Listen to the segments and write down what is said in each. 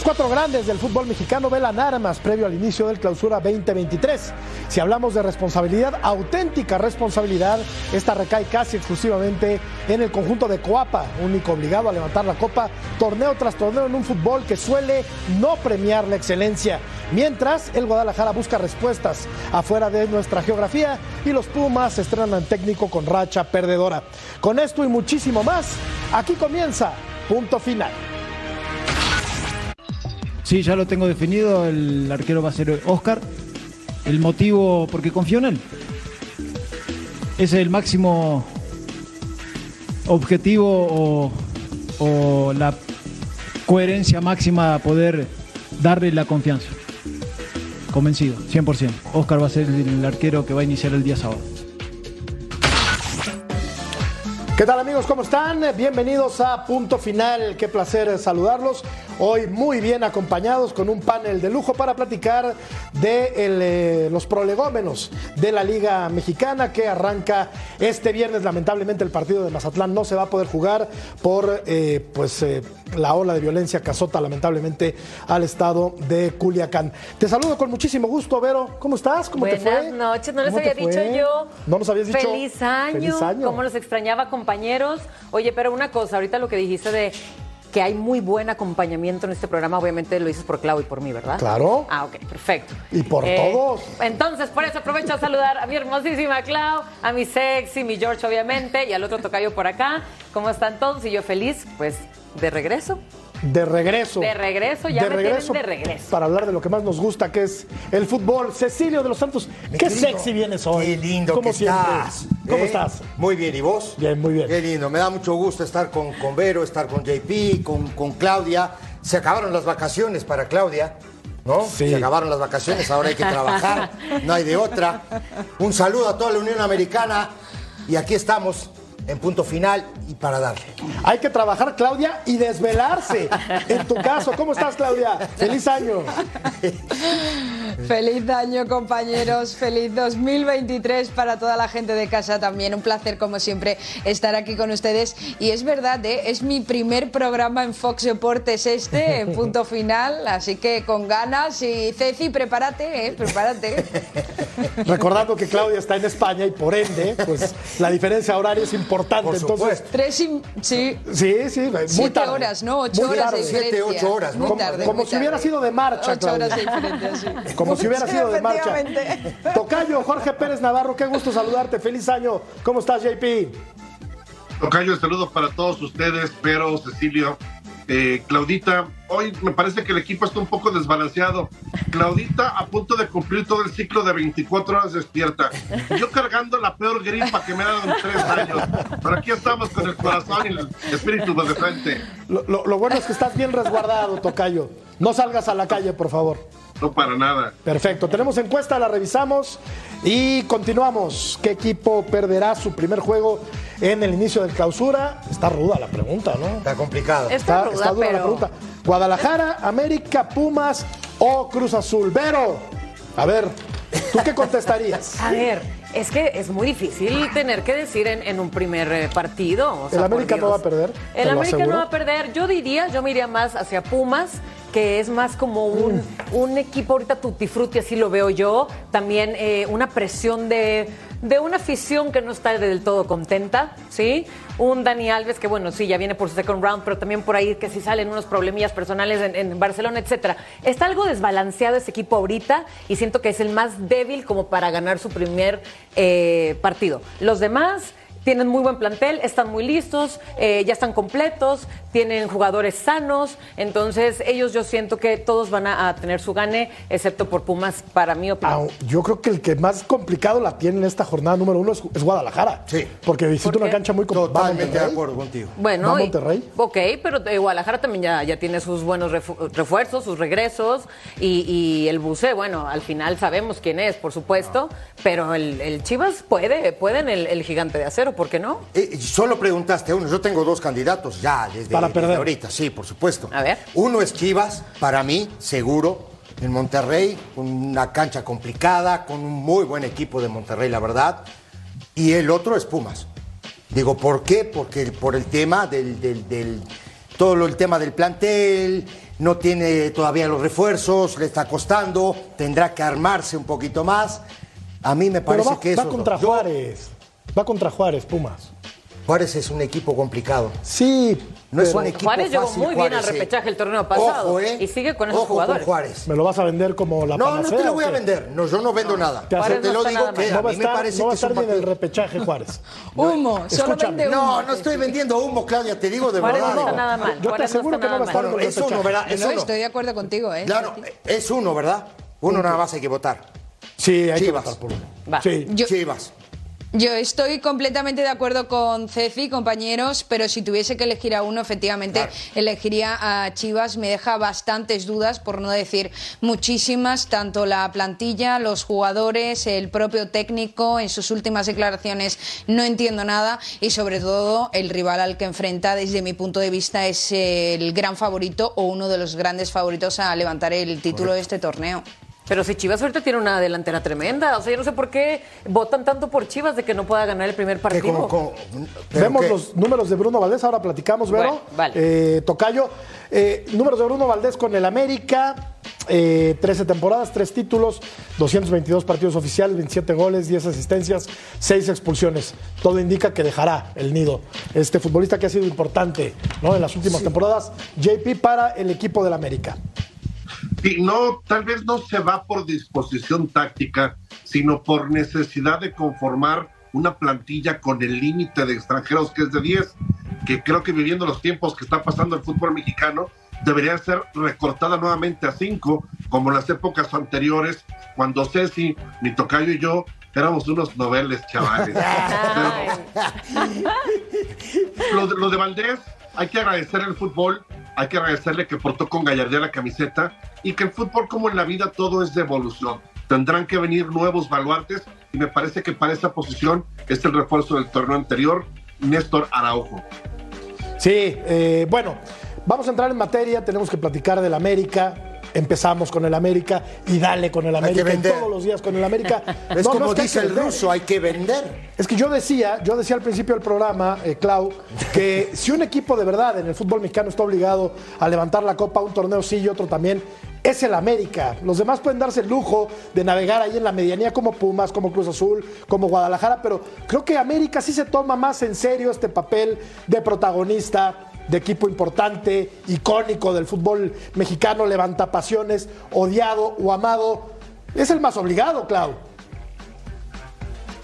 Los cuatro grandes del fútbol mexicano velan armas previo al inicio del clausura 2023. Si hablamos de responsabilidad, auténtica responsabilidad, esta recae casi exclusivamente en el conjunto de Coapa, único obligado a levantar la copa torneo tras torneo en un fútbol que suele no premiar la excelencia. Mientras, el Guadalajara busca respuestas afuera de nuestra geografía y los Pumas estrenan técnico con racha perdedora. Con esto y muchísimo más, aquí comienza punto final. Sí, ya lo tengo definido. El arquero va a ser Oscar. El motivo, porque confío en él. Ese es el máximo objetivo o, la coherencia máxima a poder darle la confianza. Convencido, 100%. Oscar va a ser el arquero que va a iniciar el día sábado. ¿Qué tal amigos? ¿Cómo están? Bienvenidos a Punto Final. Qué placer saludarlos. Hoy muy bien acompañados con un panel de lujo para platicar de el, eh, los prolegómenos de la Liga Mexicana que arranca este viernes. Lamentablemente el partido de Mazatlán no se va a poder jugar por eh, pues, eh, la ola de violencia que azota lamentablemente al estado de Culiacán. Te saludo con muchísimo gusto, Vero. ¿Cómo estás? ¿Cómo Buenas te fue? noches, no les ¿Cómo te había dicho yo. No nos habías dicho. Feliz año. Feliz año. Cómo los extrañaba, compañeros. Oye, pero una cosa, ahorita lo que dijiste de que hay muy buen acompañamiento en este programa, obviamente lo dices por Clau y por mí, ¿verdad? Claro. Ah, ok, perfecto. Eh, Y por todos. Entonces, por eso aprovecho a saludar a mi hermosísima Clau, a mi sexy, mi George, obviamente, y al otro tocayo por acá. ¿Cómo están todos? Y yo feliz, pues, de regreso. De regreso. De regreso, ya me tienen de regreso. Para hablar de lo que más nos gusta, que es el fútbol. Cecilio de los Santos, Mi qué querido, sexy vienes hoy. Qué lindo Como que siempre. estás. ¿Cómo ¿eh? estás? Muy bien, ¿y vos? Bien, muy bien. Qué lindo, me da mucho gusto estar con, con Vero, estar con JP, con, con Claudia. Se acabaron las vacaciones para Claudia. ¿No? Sí. Se acabaron las vacaciones, ahora hay que trabajar, no hay de otra. Un saludo a toda la Unión Americana y aquí estamos en punto final y para darle. Hay que trabajar, Claudia, y desvelarse. en tu caso, ¿cómo estás, Claudia? Feliz año. Feliz año compañeros, feliz 2023 para toda la gente de casa también. Un placer como siempre estar aquí con ustedes. Y es verdad, ¿eh? es mi primer programa en Fox Deportes este, en punto final. Así que con ganas y Ceci, prepárate, ¿eh? prepárate. Recordando que Claudia está en España y por ende, pues la diferencia horaria es importante. Por Entonces. Tres y... Sí. sí, sí, muy Siete tarde. horas, ¿no? Ocho Muy horas tarde. de Siete, ocho horas, ¿no? Muy Como- tarde, como muy si hubiera sido de marcha, Ocho horas de diferencia, sí. Como si hubiera Sí, sido de marcha. Tocayo, Jorge Pérez Navarro, qué gusto saludarte. Feliz año. ¿Cómo estás, JP? Tocayo, saludos para todos ustedes, pero Cecilio, eh, Claudita, hoy me parece que el equipo está un poco desbalanceado. Claudita a punto de cumplir todo el ciclo de 24 horas despierta. Yo cargando la peor gripa que me ha dado en tres años. Pero aquí estamos con el corazón y el espíritu de frente. Lo, lo- lo bueno es que estás bien resguardado, Tocayo. No salgas a la calle, por favor. No para nada. Perfecto. Tenemos encuesta, la revisamos y continuamos. ¿Qué equipo perderá su primer juego en el inicio del clausura? Está ruda la pregunta, ¿no? Está complicado. Está, ruda, está dura la pregunta. Guadalajara, América, Pumas o Cruz Azul. Vero, a ver, ¿tú qué contestarías? A ver, es que es muy difícil tener que decir en, en un primer eh, partido. o sea, El América no va a perder, El América aseguro. no va a perder. Yo diría, yo me iría más hacia Pumas, que es más como un, Mm. un equipo ahorita tutti frutti, así lo veo yo. También eh, una presión de, de una afición que no está del todo contenta, ¿sí? Un Dani Alves que, bueno, sí, ya viene por su second round, pero también por ahí que si salen unos problemillas personales en, en Barcelona, etcétera. Está algo desbalanceado ese equipo ahorita y siento que es el más débil como para ganar su primer eh, partido. Los demás tienen muy buen plantel, están muy listos, eh, ya están completos, tienen jugadores sanos, entonces ellos yo siento que todos van a, a tener su gane, excepto por Pumas, para mi opinión. Ah, yo creo que el que más complicado la tiene en esta jornada número uno es, es Guadalajara. Sí. Porque visita ¿Por una cancha muy complicada. Totalmente de acuerdo contigo. Bueno, ¿Va Monterrey? ok, pero eh, Guadalajara también ya, ya tiene sus buenos refu- refuerzos, sus regresos, y, y el Buce, bueno, al final sabemos quién es, por supuesto, pero el, el Chivas puede, pueden el, el gigante de acero, ¿por qué no? Eh, solo preguntaste a uno. Yo tengo dos candidatos ya desde, Para desde perder. ahorita, sí, por supuesto. A ver. Uno es Chivas, para mí, seguro, en Monterrey, una cancha complicada, con un muy buen equipo de Monterrey, la verdad. Y el otro es Pumas. Digo, ¿por qué? Porque por el tema del, del- del- todo lo- el tema del plantel, no tiene todavía los refuerzos, le está costando, tendrá que armarse un poquito más. A mí me Pero parece va, que va eso. contra yo- Juárez. Va contra Juárez, Pumas. Juárez es un equipo complicado. Sí, No es un equipo Juárez llegó fácil, muy bien al Juárez, eh. repechaje el torneo pasado Ojo, ¿eh? y sigue con esos Ojo jugadores. Juárez. me lo vas a vender como la No, no panacea, te lo ¿o voy a vender. No, yo no vendo nada. Te te no lo digo que. No a mí me parece no va a que es un estar ni en el partido- repechaje Juárez. Humo, solo Escúchame. vende humo. No, no estoy vendiendo humo, Claudia, te digo de Juárez verdad. no está nada mal. Yo te Juárez aseguro está que no nada va a estar es uno, ¿verdad? Es No, uno. estoy de acuerdo contigo, ¿eh? Claro, es uno, ¿verdad? Uno nada más hay que votar. Sí, hay que votar por uno. Chivas. Yo estoy completamente de acuerdo con Ceci, compañeros, pero si tuviese que elegir a uno, efectivamente, Claro. elegiría a Chivas. Me deja bastantes dudas, por no decir muchísimas, tanto la plantilla, los jugadores, el propio técnico. En sus últimas declaraciones no entiendo nada y, sobre todo, el rival al que enfrenta, desde mi punto de vista, es el gran favorito o uno de los grandes favoritos a levantar el título de este torneo. Pero si Chivas ahorita tiene una delantera tremenda, o sea, yo no sé por qué votan tanto por Chivas de que no pueda ganar el primer partido. como- como- pero Vemos que- los números de Bruno Valdés, ahora platicamos, Vero. Bueno, vale. Eh, Tocayo, eh, números de Bruno Valdés con el América, eh, 13 temporadas, 3 títulos, 222 partidos oficiales, 27 goles, 10 asistencias, 6 expulsiones. Todo indica que dejará el nido. Este futbolista que ha sido importante ¿no? en las últimas temporadas, JP para el equipo del América. No, tal vez no se va por disposición táctica, sino por necesidad de conformar una plantilla con el límite de extranjeros que es de 10, que creo que viviendo los tiempos que está pasando el fútbol mexicano, debería ser recortada nuevamente a 5, como en las épocas anteriores, cuando Ceci, mi tocayo y yo éramos unos noveles chavales. Ay, lo, de- lo de Valdés, hay que agradecer el fútbol, hay que agradecerle que portó con gallardía la camiseta y que el fútbol, como en la vida, todo es de evolución. Tendrán que venir nuevos baluartes y me parece que para esa posición es el refuerzo del torneo anterior, Néstor Araujo. Sí, eh, bueno, vamos a entrar en materia, tenemos que platicar del América. Empezamos con el América y dale con el Hay que América y vender. todos los días con el América. Es No, no como que dice que el ruso, hay que vender. Es que yo decía, yo decía al principio del programa, eh, Clau, que si un equipo de verdad en el fútbol mexicano está obligado a levantar la copa, un torneo sí y otro también, es el América. Los demás pueden darse el lujo de navegar ahí en la medianía como Pumas, como Cruz Azul, como Guadalajara, pero creo que América sí se toma más en serio este papel de protagonista, de equipo importante, icónico del fútbol mexicano, levanta pasiones, odiado o amado. Es el más obligado, Clau.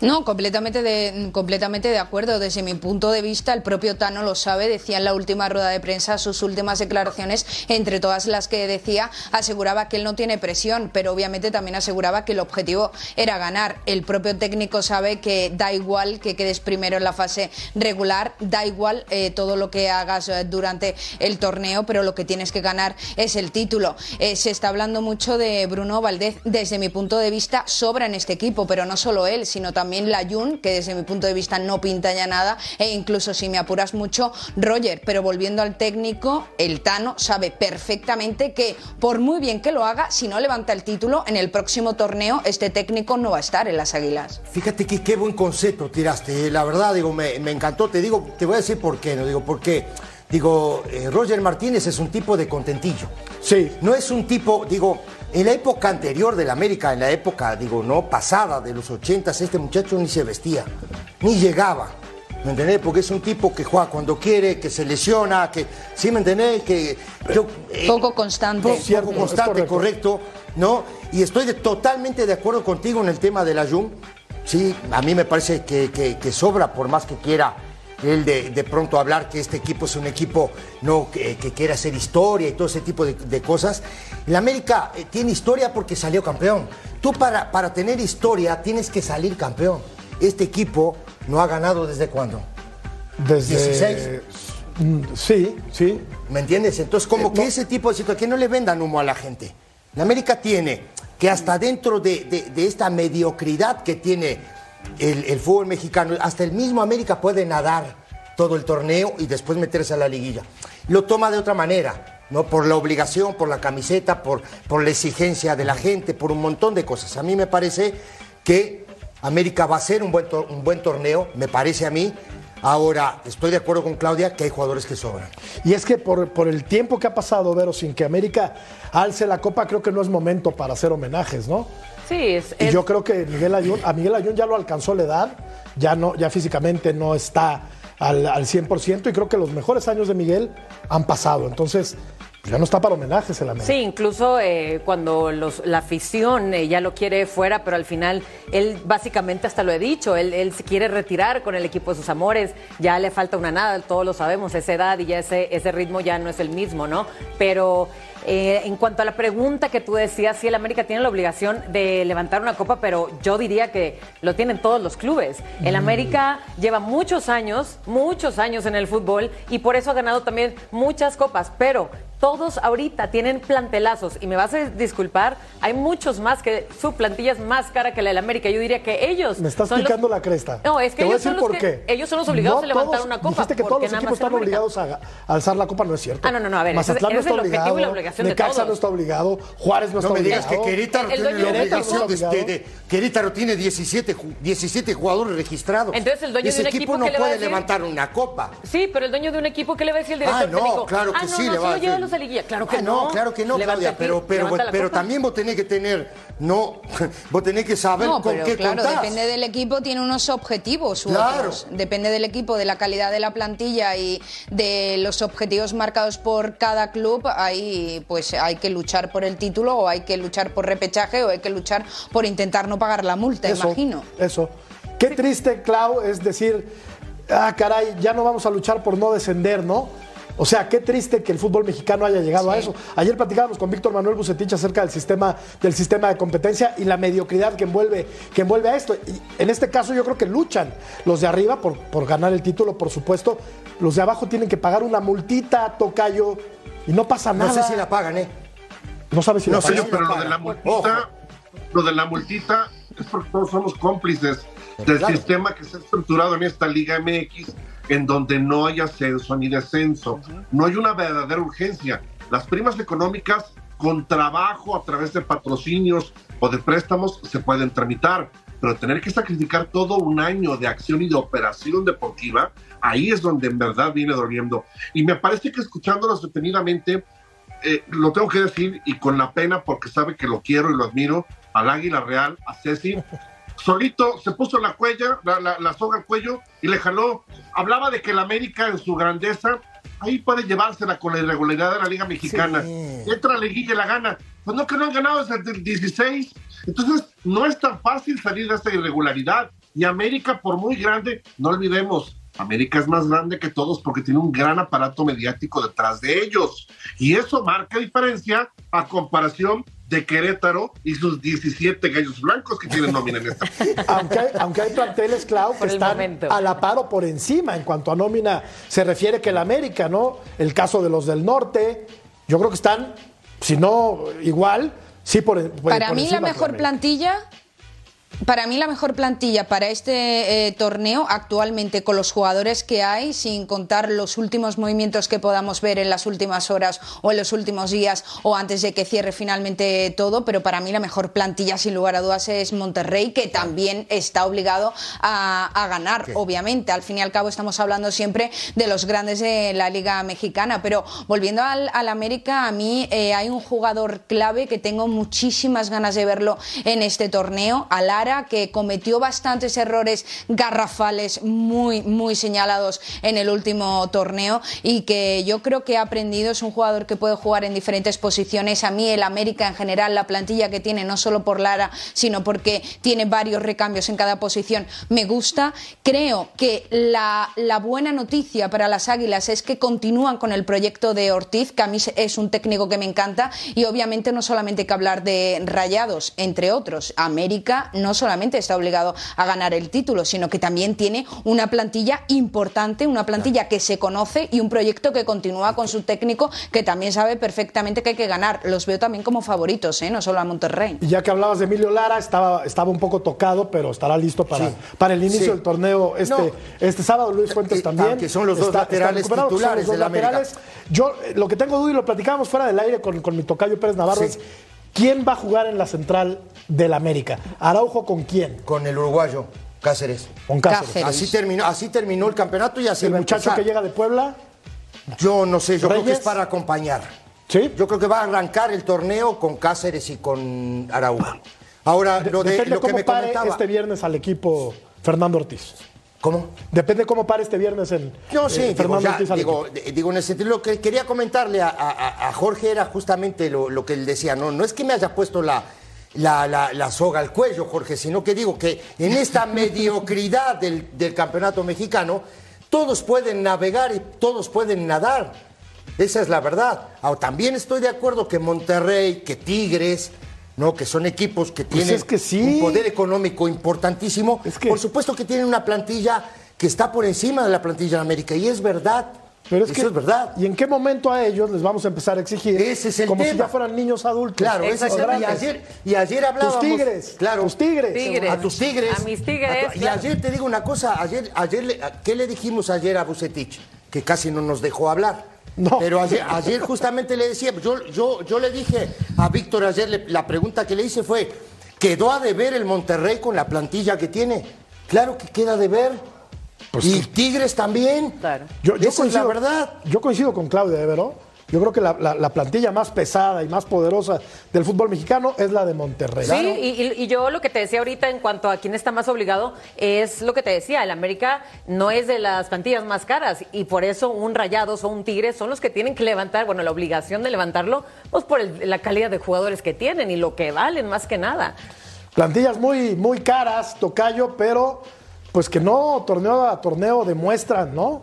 No, completamente de, completamente de acuerdo. Desde mi punto de vista, el propio Tano lo sabe, decía en la última rueda de prensa, sus últimas declaraciones, entre todas las que decía, aseguraba que él no tiene presión, pero obviamente también aseguraba que el objetivo era ganar. El propio técnico sabe que da igual que quedes primero en la fase regular, da igual eh, todo lo que hagas eh, durante el torneo, pero lo que tienes que ganar es el título. Eh, se está hablando mucho de Bruno Valdez, desde mi punto de vista, sobra en este equipo, pero no solo él, sino también Layun, que desde mi punto de vista no pinta ya nada, e incluso si me apuras mucho, Roger. Pero volviendo al técnico, el Tano sabe perfectamente que, por muy bien que lo haga, si no levanta el título, en el próximo torneo este técnico no va a estar en las Águilas. Fíjate que qué buen concepto tiraste. eh. La verdad, digo, me, me encantó. Te digo, te voy a decir por qué. No digo, porque, digo, eh, Roger Martínez es un tipo de contentillo. Sí. No es un tipo, digo, en la época anterior de la América, en la época, digo, no pasada, de los ochentas, este muchacho ni se vestía, ni llegaba. ¿Me entendés? Porque es un tipo que juega cuando quiere, que se lesiona, que. ¿Sí me entendés? Que. yo, eh, Poco constante. poco Cierto, constante, correcto. correcto. ¿no? Y estoy de- totalmente de acuerdo contigo en el tema de la Jun. Sí, a mí me parece que, que- que sobra, por más que quiera él de, de pronto hablar que este equipo es un equipo no que, que quiere hacer historia y todo ese tipo de, de cosas. La América eh, tiene historia porque salió campeón. Tú para, para tener historia tienes que salir campeón. Este equipo no ha ganado desde cuándo. Desde 16. Mm, Sí, sí. ¿Me entiendes? Entonces, como Eh, que no. ese tipo de situación, que no le vendan humo a la gente. La América tiene que hasta dentro de, de- de esta mediocridad que tiene el, fútbol mexicano, hasta el mismo América puede nadar todo el torneo y después meterse a la liguilla. Lo toma de otra manera, ¿no? Por la obligación, por la camiseta, por, por la exigencia de la gente, por un montón de cosas. A mí me parece que América va a ser un buen, un buen torneo, me parece a mí. Ahora, estoy de acuerdo con Claudia que hay jugadores que sobran. Y es que por, por el tiempo que ha pasado, Vero, sin que América alce la copa, creo que no es momento para hacer homenajes, ¿no? Sí, es, Y es- yo creo que Miguel Ayun, a Miguel Ayun ya lo alcanzó la edad, ya, no, ya físicamente no está al, al 100% y creo que los mejores años de Miguel han pasado. Entonces, pues ya no está para homenajes el América. Sí, incluso eh, cuando los, la afición eh, ya lo quiere fuera, pero al final él básicamente hasta lo he dicho, él, él se quiere retirar con el equipo de sus amores, ya le falta una nada, todos lo sabemos, esa edad y ya ese, ese ritmo ya no es el mismo, ¿no? Pero eh, en cuanto a la pregunta que tú decías, sí, el América tiene la obligación de levantar una copa, pero yo diría que lo tienen todos los clubes. El América lleva muchos años, muchos años en el fútbol y por eso ha ganado también muchas copas, pero todos ahorita tienen plantelazos y me vas a disculpar, hay muchos más que su plantilla es más cara que la del América. Yo diría que ellos Me estás son los- picando la cresta. No, es que Te voy a ellos son los por que- qué. ellos son los obligados a levantar una copa, Dijiste que todos los equipos están obligados a, a alzar la copa, no es cierto. Ah, no, no, no, a ver, ese- Mazatlán no ese está es el objetivo y obligado. de Necaxa todos. no está obligado. Juárez no, No está me digas obligado. que Querétaro tiene la obligación de, está de- obligado. de- Querétaro tiene 17, ju- 17 jugadores registrados. Entonces, el dueño de un equipo, no ¿qué le va a puede levantar una copa. Sí, pero el dueño de un equipo, ¿qué le va a decir el director Ah, no, técnico? claro que ah, no, sí no, le va a decir. A liguilla. Claro que Ah, no. no, claro que no, Levanta Claudia, pero, pero, pero también vos tenés que tener, no, vos tenés que saber No, con pero qué claro, contás. depende del equipo, tiene unos objetivos u Claro. otros. Depende del equipo, de la calidad de la plantilla y de los objetivos marcados por cada club. Ahí pues hay que luchar por el título o hay que luchar por repechaje o hay que luchar por intentar no pagar la multa, Eso, imagino. Eso. Qué triste, Clau, es decir, ah, caray, ya no vamos a luchar por no descender, ¿no? O sea, qué triste que el fútbol mexicano haya llegado a eso. Ayer platicábamos con Víctor Manuel Bucetich acerca del sistema, del sistema de competencia y la mediocridad que envuelve, que envuelve a esto. Y en este caso yo creo que luchan los de arriba por, por ganar el título, por supuesto. Los de abajo tienen que pagar una multita, tocayo, y no pasa No nada. sé si la pagan, ¿eh? No sabes si no la pagan. yo- pero lo de la multita, lo de la multita es porque todos somos cómplices del Claro. sistema que se ha estructurado en esta Liga MX, en donde no hay ascenso ni descenso. No hay una verdadera urgencia. Las primas económicas con trabajo a través de patrocinios o de préstamos se pueden tramitar, pero tener que sacrificar todo un año de acción y de operación deportiva, ahí es donde en verdad viene doliendo. Y me parece que escuchándolos detenidamente, eh, lo tengo que decir y con la pena porque sabe que lo quiero y lo admiro, al Águila Real, a Ceci, solito se puso la cuella, la, la- la soga al cuello y le jaló. Hablaba de que el América en su grandeza, ahí puede llevársela con la irregularidad de la Liga Mexicana. Sí. Entra la liguilla y la gana. Pues no, que no han ganado desde el 16. Entonces, no es tan fácil salir de esta irregularidad. Y América, por muy grande, no olvidemos, América es más grande que todos porque tiene un gran aparato mediático detrás de ellos. Y eso marca diferencia a comparación de Querétaro y sus 17 gallos blancos que tienen nómina en esta. aunque hay, aunque hay planteles, Clau, que están momento. a la par o por encima en cuanto a nómina se refiere que el América, ¿no? El caso de los del norte, yo creo que están, si no igual, sí por, por Para por mí encima la mejor América. plantilla, para mí la mejor plantilla para este eh, torneo actualmente con los jugadores que hay, sin contar los últimos movimientos que podamos ver en las últimas horas o en los últimos días o antes de que cierre finalmente todo, pero para mí la mejor plantilla sin lugar a dudas es Monterrey, que también está obligado a, a ganar, obviamente. Al fin y al cabo estamos hablando siempre de los grandes de la Liga Mexicana, pero volviendo al, al América, a mí eh, hay un jugador clave que tengo muchísimas ganas de verlo en este torneo, Que cometió bastantes errores garrafales muy, muy señalados en el último torneo y que yo creo que ha aprendido, es un jugador que puede jugar en diferentes posiciones. A mí el América en general, la plantilla que tiene, no solo por Lara, sino porque tiene varios recambios en cada posición, me gusta. Creo que la, la buena noticia para las Águilas es que continúan con el proyecto de Ortiz, que a mí es un técnico que me encanta y obviamente no solamente hay que hablar de Rayados, entre otros. América no solamente está obligado a ganar el título, sino que también tiene una plantilla importante, una plantilla que se conoce y un proyecto que continúa con su técnico que también sabe perfectamente que hay que ganar. Los veo también como favoritos, ¿eh? no solo a Monterrey. Y ya que hablabas de Emilio Lara, estaba, estaba un poco tocado, pero estará listo para, Sí. para el inicio Sí. del torneo este, No. este sábado. Luis Fuentes Eh, también. aunque son los dos laterales titulares los dos laterales. Yo, eh, lo que tengo duda y lo platicábamos fuera del aire con, con mi tocayo Pérez Navarro Sí. es ¿quién va a jugar en la central del América? ¿Araujo con quién? Con el uruguayo. Cáceres. Con Cáceres. Cáceres. Así terminó, así terminó el campeonato y así El muchacho empezar. que llega de Puebla, Yo no sé, yo creo que es para acompañar. ¿sí? Yo creo que va a arrancar el torneo con Cáceres y con Araujo. Ahora, lo, de, Depende lo que cómo me pare comentaba. este viernes al equipo Fernando Ortiz. ¿Cómo? Depende cómo pare este viernes en No, eh, sí, digo, Fernando ya, digo, de- digo, en el sentido, lo que quería comentarle a, a- a Jorge era justamente lo, lo que él decía, no, no es que me haya puesto la, la, la- la soga al cuello, Jorge, sino que digo que en esta mediocridad del, del campeonato mexicano, todos pueden navegar y todos pueden nadar. Esa es la verdad. Ahora, también estoy de acuerdo que Monterrey, que Tigres, ¿no? que son equipos que Pues tienen es que sí. un poder económico importantísimo. Es que- Por supuesto que tienen una plantilla que está por encima de la plantilla de América, y es verdad. Pero es Eso que, es verdad. ¿Y en qué momento a ellos les vamos a empezar a exigir? Ese es el como si ya fueran niños adultos. Claro, ese es el- y ayer, y ayer hablábamos. Tus tigres, claro, tus tigres. Tigres. A tus tigres. A mis tigres, a tu- y claro. ayer te digo una cosa, ayer, ayer le- ¿qué le dijimos ayer a Bucetich? Que casi no nos dejó hablar. No. Pero ayer, ayer justamente le decía, yo, yo, yo le dije a Víctor ayer, le- la pregunta que le hice fue, ¿quedó a deber el Monterrey con la plantilla que tiene? Claro que queda de ver. y Tigres también. Claro. Yo, yo Esa es la coincido, verdad. Yo coincido con Claudia Evero. Yo creo que la, la- la plantilla más pesada y más poderosa del fútbol mexicano es la de Monterrey. Sí, y, y- y yo lo que te decía ahorita en cuanto a quién está más obligado es lo que te decía, el América no es de las plantillas más caras y por eso un Rayados o un Tigres son los que tienen que levantar, bueno, la obligación de levantarlo, pues por el- la calidad de jugadores que tienen y lo que valen más que nada. Plantillas muy, muy caras, Tocayo, pero pues que no torneo a torneo demuestran, ¿no?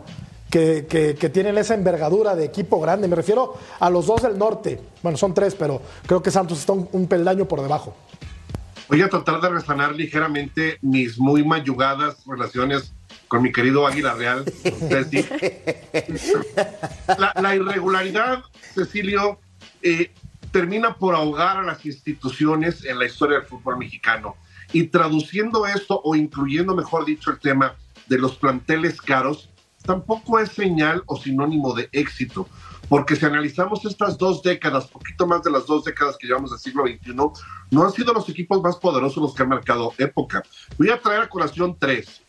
Que, que- que tienen esa envergadura de equipo grande. Me refiero a los dos del norte. Bueno, son tres, pero creo que Santos está un, un peldaño por debajo. Voy a tratar de resanar ligeramente mis muy mayugadas relaciones con mi querido Águila Real, Ceci. La, la irregularidad, Cecilio, eh, termina por ahogar a las instituciones en la historia del fútbol mexicano. Y traduciendo esto, o incluyendo, mejor dicho, el tema de los planteles caros, tampoco es señal o sinónimo de éxito. Porque si analizamos estas dos décadas, poquito más de las dos décadas que llevamos del siglo XXI, no han sido los equipos más poderosos los que han marcado época. Voy a traer a colación tres.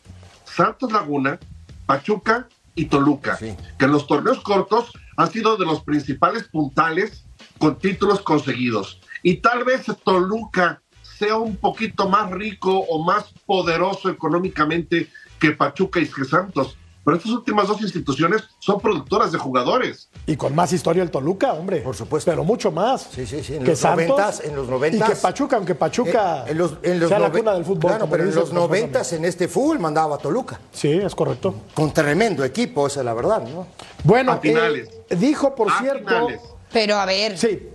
Santos Laguna, Pachuca y Toluca, Sí. que en los torneos cortos han sido de los principales puntales con títulos conseguidos. Y tal vez Toluca sea un poquito más rico o más poderoso económicamente que Pachuca y que Santos. Pero estas últimas dos instituciones son productoras de jugadores. Y con más historia el Toluca, hombre. Por supuesto. Pero mucho más. Sí, sí, sí, en que los Santos, noventas, en los noventas. Y que Pachuca, aunque Pachuca Eh, en los, en los sea la cuna del fútbol. Claro, pero en los noventas en este fútbol mandaba a Toluca. Sí, es correcto. Con tremendo equipo, esa es la verdad, ¿no? Bueno, A finales. eh, dijo, por A cierto. finales. Pero a ver, Sí,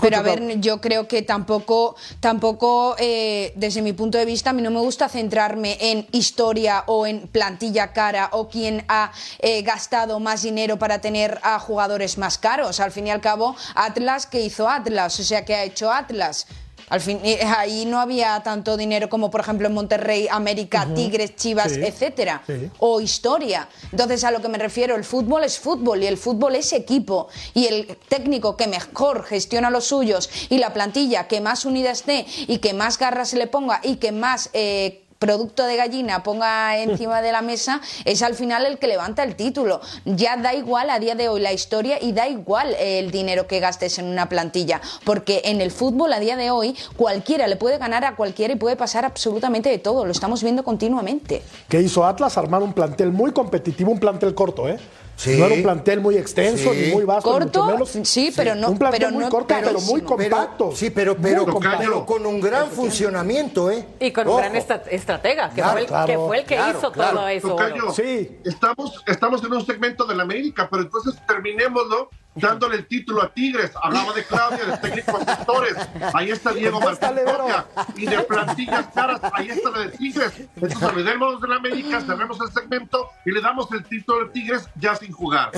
Pero a ver, yo creo que tampoco, tampoco eh, desde mi punto de vista, a mí no me gusta centrarme en historia o en plantilla cara o quién ha eh, gastado más dinero para tener a jugadores más caros. Al fin y al cabo, Atlas, ¿qué hizo Atlas? O sea, ¿qué ha hecho Atlas? Al fin, eh, ahí no había tanto dinero como, por ejemplo, en Monterrey, América, Tigres, Chivas, Sí. etcétera. Sí. O historia. Entonces, a lo que me refiero, el fútbol es fútbol y el fútbol es equipo. Y el técnico que mejor gestiona los suyos y la plantilla que más unida esté y que más garras se le ponga y que más. eh, producto de gallina ponga encima de la mesa es al final el que levanta el título. Ya da igual a día de hoy la historia y da igual eh, el dinero que gastes en una plantilla, porque en el fútbol a día de hoy cualquiera le puede ganar a cualquiera y puede pasar absolutamente de todo, lo estamos viendo continuamente. ¿Qué hizo Atlas? Armar un plantel muy competitivo, un plantel corto, ¿eh? Sí. No era un plantel muy extenso Sí. ni muy vasto. Corto, mucho menos. sí, pero no- Un plantel pero muy no corto, pero muy Pero- compacto. sí, pero, pero, compacto. con un gran funcionamiento, ¿eh? Y con un Ojo. gran estra- estratega, que, Claro, fue el, claro, que fue el que claro, hizo claro. todo eso. Tocayo, Sí. estamos, estamos en un segmento de la América, pero entonces terminémoslo dándole el título a Tigres. Hablaba de Claudia, de técnicos gestores. Ahí está Diego Martín Contéstale, Vero. Coria. Y de plantillas caras, ahí está la de Tigres. Entonces olvidémonos de la América, cerremos el segmento y le damos el título de Tigres ya sin jugar.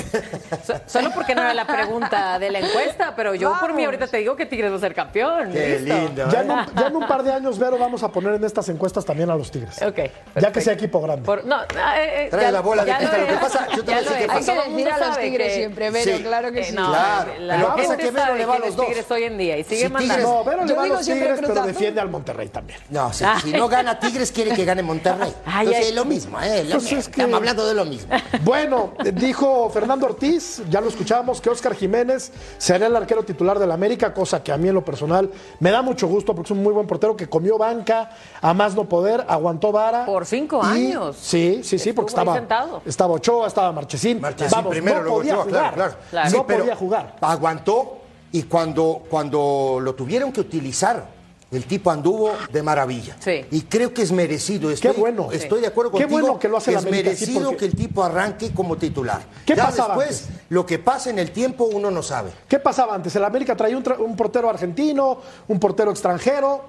So- Solo porque no era la pregunta de la encuesta, pero yo por mí ahorita te digo que Tigres va a ser campeón. Qué Listo. lindo. Ya ¿eh? en, un, ya en un par de años, Vero, vamos a poner en estas encuestas también a los Tigres. Ok. Ya que sea equipo grande. Por- no, eh, eh, Trae ya- la bola de cristal. lo Lo que es, pasa, yo te voy a decir qué es. Hay pasa. que decir a los tigres que- siempre, pero Sí. claro que Sí, no, Claro. la Lo que pasa es gente que Vero sabe le va a los dos. Tigres hoy en día y sigue Si mandando. Tigres- No, Vero le va a los Tigres, pero defiende al Monterrey también. No, si, Ay. si no gana Tigres, quiere que gane Monterrey. Ay, Entonces, ay. es lo mismo, ¿eh? Lo Pues mismo. es que- Estamos hablando de lo mismo. Bueno, dijo Fernando Ortiz, ya lo escuchábamos, que Oscar Jiménez sería el arquero titular del América, cosa que a mí en lo personal me da mucho gusto porque es un muy buen portero que comió banca a más no poder, aguantó vara. Por cinco y- años. Sí, sí, sí, porque estaba, sentado. estaba Ochoa, estaba Marchesín. Marchesín Vamos, primero, no luego podía Ochoa, jugar. claro, claro. Claro. Sí, No pero podía jugar. Aguantó y cuando, cuando lo tuvieron que utilizar, el tipo anduvo de maravilla. Sí. Y creo que es merecido. Estoy, bueno. Estoy de acuerdo Qué contigo. bueno que lo hace la Es América así, merecido porque- que el tipo arranque como titular. ¿Qué ya pasaba después, antes? lo que pasa en el tiempo, uno no sabe. ¿Qué pasaba antes? El América traía un, tra- un portero argentino, un portero extranjero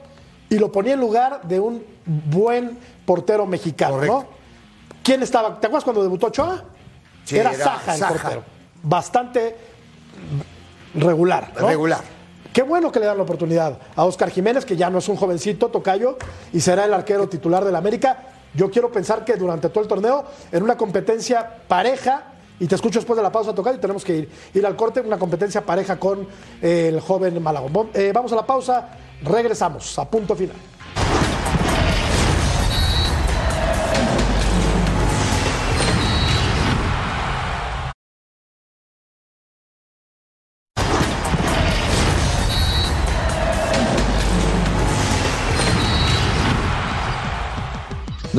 y lo ponía en lugar de un buen portero mexicano, Correcto. ¿no? ¿Quién estaba? ¿Te acuerdas cuando debutó Ochoa? Sí, era, era Saja el Saja. portero. Bastante regular. ¿no? Regular. Qué bueno que le dan la oportunidad a Oscar Jiménez, que ya no es un jovencito, tocayo, y será el arquero titular del América. Yo quiero pensar que durante todo el torneo, en una competencia pareja, y te escucho después de la pausa, tocayo, tenemos que ir, ir al corte, una competencia pareja con eh, el joven Malagón. Eh, vamos a la pausa, regresamos a punto final.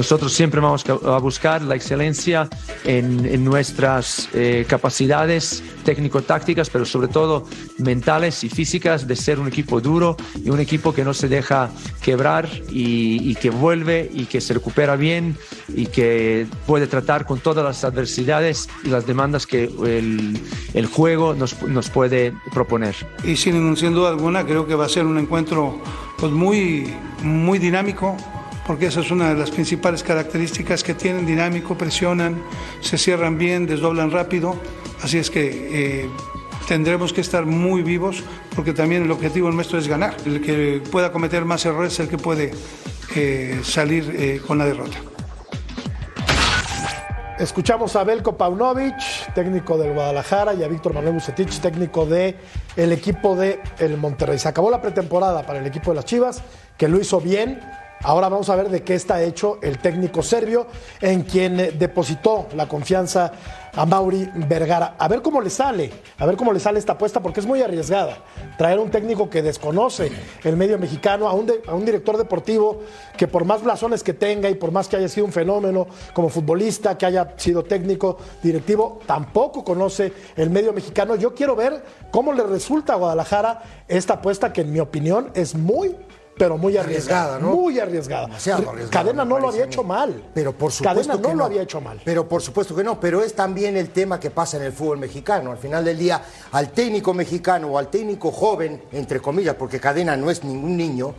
Nosotros siempre vamos a buscar la excelencia en, en nuestras eh, capacidades técnico-tácticas, pero sobre todo mentales y físicas, de ser un equipo duro y un equipo que no se deja quebrar y, que vuelve y que se recupera bien y que puede tratar con todas las adversidades y las demandas que el, el juego nos, nos puede proponer. y sin, sin duda alguna creo que va a ser un encuentro pues muy, muy dinámico, porque esa es una de las principales características que tienen, dinámico, presionan, se cierran bien, desdoblan rápido, así es que eh, tendremos que estar muy vivos, porque también el objetivo nuestro es ganar, el que pueda cometer más errores es el que puede eh, salir eh, con la derrota. Escuchamos a Belko Paunovic, técnico del Guadalajara, y a Víctor Manuel Bucetich, técnico del el equipo de el Monterrey. Se acabó la pretemporada para el equipo de las Chivas, que lo hizo bien. Ahora vamos a ver de qué está hecho el técnico serbio, en quien depositó la confianza a Mauri Vergara. A ver cómo le sale, a ver cómo le sale esta apuesta, porque es muy arriesgada. Traer un técnico que desconoce el medio mexicano, a un, a un director deportivo que por más blasones que tenga y por más que haya sido un fenómeno como futbolista, que haya sido técnico, directivo, tampoco conoce el medio mexicano. Yo quiero ver cómo le resulta a Guadalajara esta apuesta que en mi opinión es muy pero muy arriesgada, ¿no? muy arriesgada. Demasiado Cadena no lo había hecho mal. Pero por supuesto Cadena no que lo había hecho mal. Pero por supuesto que no. Pero es también el tema que pasa en el fútbol mexicano. Al final del día, al técnico mexicano o al técnico joven, entre comillas, porque Cadena no es ningún niño,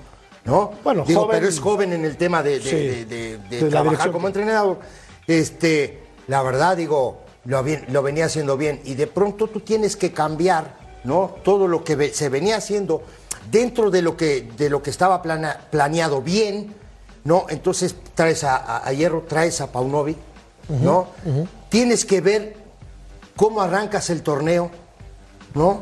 ¿no? Bueno, Digo, joven- pero es joven en el tema de, de- Sí, de- de- de de la trabajar como entrenador. Este, la verdad, digo, lo, venía haciendo bien. Y de pronto tú tienes que cambiar, ¿no? Todo lo que se venía haciendo dentro de lo que, de lo que estaba plana- planeado bien, ¿no? Entonces traes a, a- a Hierro, traes a Paunovic, ¿no? Tienes que ver cómo arrancas el torneo, ¿no?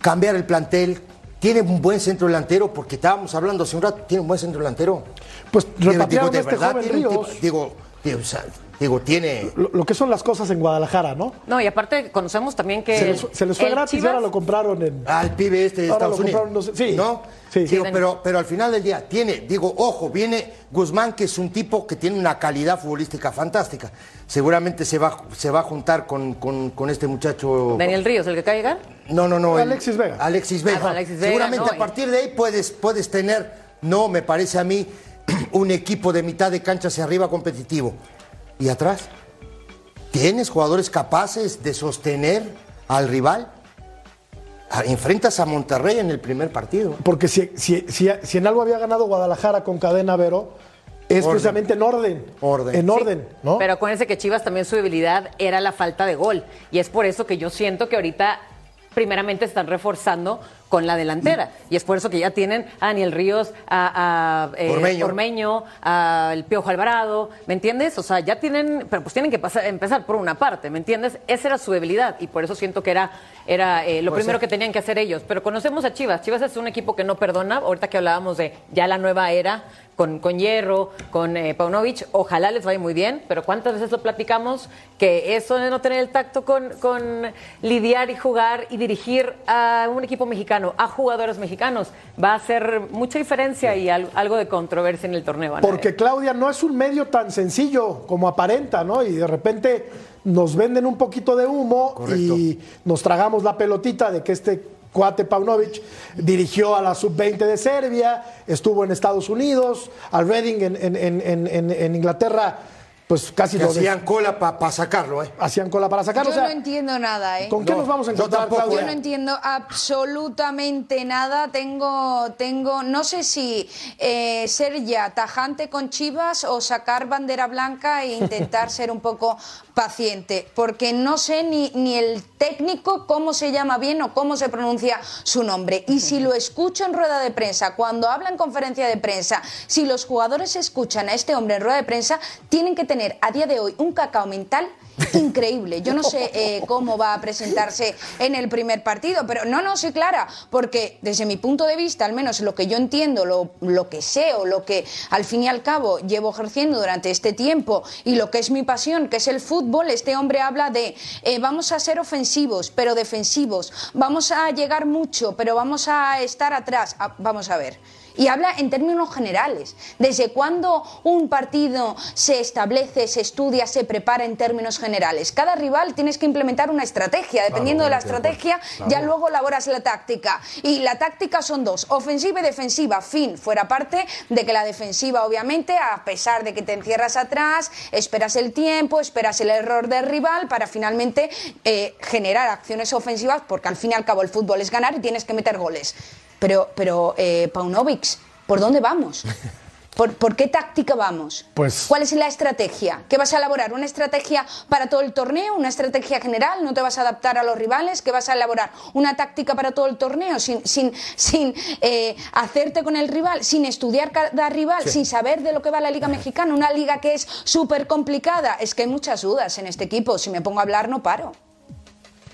Cambiar el plantel. Tiene un buen centro delantero, porque estábamos hablando hace un rato, tiene un buen centro delantero. Pues Digo, repatriaron de a este verdad, joven tiene Ríos. digo, digo, o sea, digo, tiene. Lo, lo que son las cosas en Guadalajara, ¿no? No, y aparte conocemos también que. Se les, se les fue gratis y ahora lo compraron en. Al pibe este de Ahora Estados lo Unidos. compraron, no sé- sí. ¿No? Sí. Digo, Sí, pero, pero al final del día, tiene, digo, ojo, viene Guzmán, que es un tipo que tiene una calidad futbolística fantástica. Seguramente se va, se va a juntar con, con- con este muchacho. Daniel Ríos, el que acaba de llegar. No, no, no. el- Alexis Vega. Alexis Vega. Ah, con Alexis Vega, Seguramente no, a partir de ahí puedes, puedes tener, no, me parece a mí, un equipo de mitad de cancha hacia arriba competitivo. ¿Y atrás? ¿Tienes jugadores capaces de sostener al rival? Ah, Enfrentas a Monterrey en el primer partido. Porque si, si, si, si en algo había ganado Guadalajara con cadena Vero, es Orden. precisamente en orden. Orden. En Sí. orden, ¿no? Pero acuérdense que Chivas también su debilidad era la falta de gol. Y es por eso que yo siento que ahorita, primeramente, están reforzando con la delantera. Y es por eso que ya tienen a Daniel Ríos, a, a, eh, Ormeño. Ormeño, al Piojo Alvarado, ¿me entiendes? O sea, ya tienen, pero pues tienen que pasar- empezar por una parte, ¿me entiendes? Esa era su debilidad y por eso siento que era, era eh, lo primero que tenían que hacer ellos. Pero conocemos a Chivas. Chivas es un equipo que no perdona. Ahorita que hablábamos de ya la nueva era con, con Hierro, con eh, Paunovic, ojalá les vaya muy bien, pero ¿cuántas veces lo platicamos? Que eso de no tener el tacto con, con lidiar y jugar y dirigir a un equipo mexicano, a jugadores mexicanos, va a hacer mucha diferencia y al- algo de controversia en el torneo. Porque. Claudia no es un medio tan sencillo como aparenta, ¿no? Y de repente nos venden un poquito de humo Correcto. y nos tragamos la pelotita de que este cuate Paunovic dirigió a la sub-20 de Serbia, estuvo en Estados Unidos, al Reading en, en- en- en- en- en Inglaterra, pues casi Que lo des- hacían cola para sacarlo, ¿eh? hacían cola para sacarlo. Yo o sea, no entiendo nada, ¿eh? ¿Con qué No, nos vamos a yo encontrar, tampoco, Claudia? Yo no entiendo absolutamente nada. Tengo, tengo, no sé si eh, ser ya tajante con Chivas o sacar bandera blanca e intentar ser un poco paciente, porque no sé ni, ni el técnico cómo se llama bien o cómo se pronuncia su nombre. Y si lo escucho en rueda de prensa, cuando habla en conferencia de prensa, si los jugadores escuchan a este hombre en rueda de prensa, tienen que tener a día de hoy un cacao mental increíble. Yo no sé eh, cómo va a presentarse en el primer partido, pero no, no, sí, Clara, porque desde mi punto de vista, al menos lo que yo entiendo, lo, lo que sé o lo que al fin y al cabo llevo ejerciendo durante este tiempo y lo que es mi pasión, que es el fútbol, este hombre habla de eh, vamos a ser ofensivos, pero defensivos, vamos a llegar mucho, pero vamos a estar atrás. Ah, vamos a ver. Y habla en términos generales. ¿Desde cuándo un partido se establece, se estudia, se prepara en términos generales? Cada rival tienes que implementar una estrategia. Dependiendo de la estrategia, ya luego elaboras la táctica. Y la táctica son dos, ofensiva y defensiva. Fin, fuera parte de que la defensiva, obviamente, a pesar de que te encierras atrás, esperas el tiempo, esperas el error del rival para finalmente eh, generar acciones ofensivas, porque al fin y al cabo el fútbol es ganar y tienes que meter goles. Pero, pero eh, Paunovic, ¿por dónde vamos? ¿Por, por qué táctica vamos? Pues- ¿Cuál es la estrategia? ¿Qué vas a elaborar? ¿Una estrategia para todo el torneo? ¿Una estrategia general? ¿No te vas a adaptar a los rivales? ¿Qué vas a elaborar? ¿Una táctica para todo el torneo? Sin, sin, sin eh, hacerte con el rival, sin estudiar cada rival, sin saber de lo que va la Liga Mexicana, una liga que es súper complicada. Es que hay muchas dudas en este equipo. Si me pongo a hablar, no paro.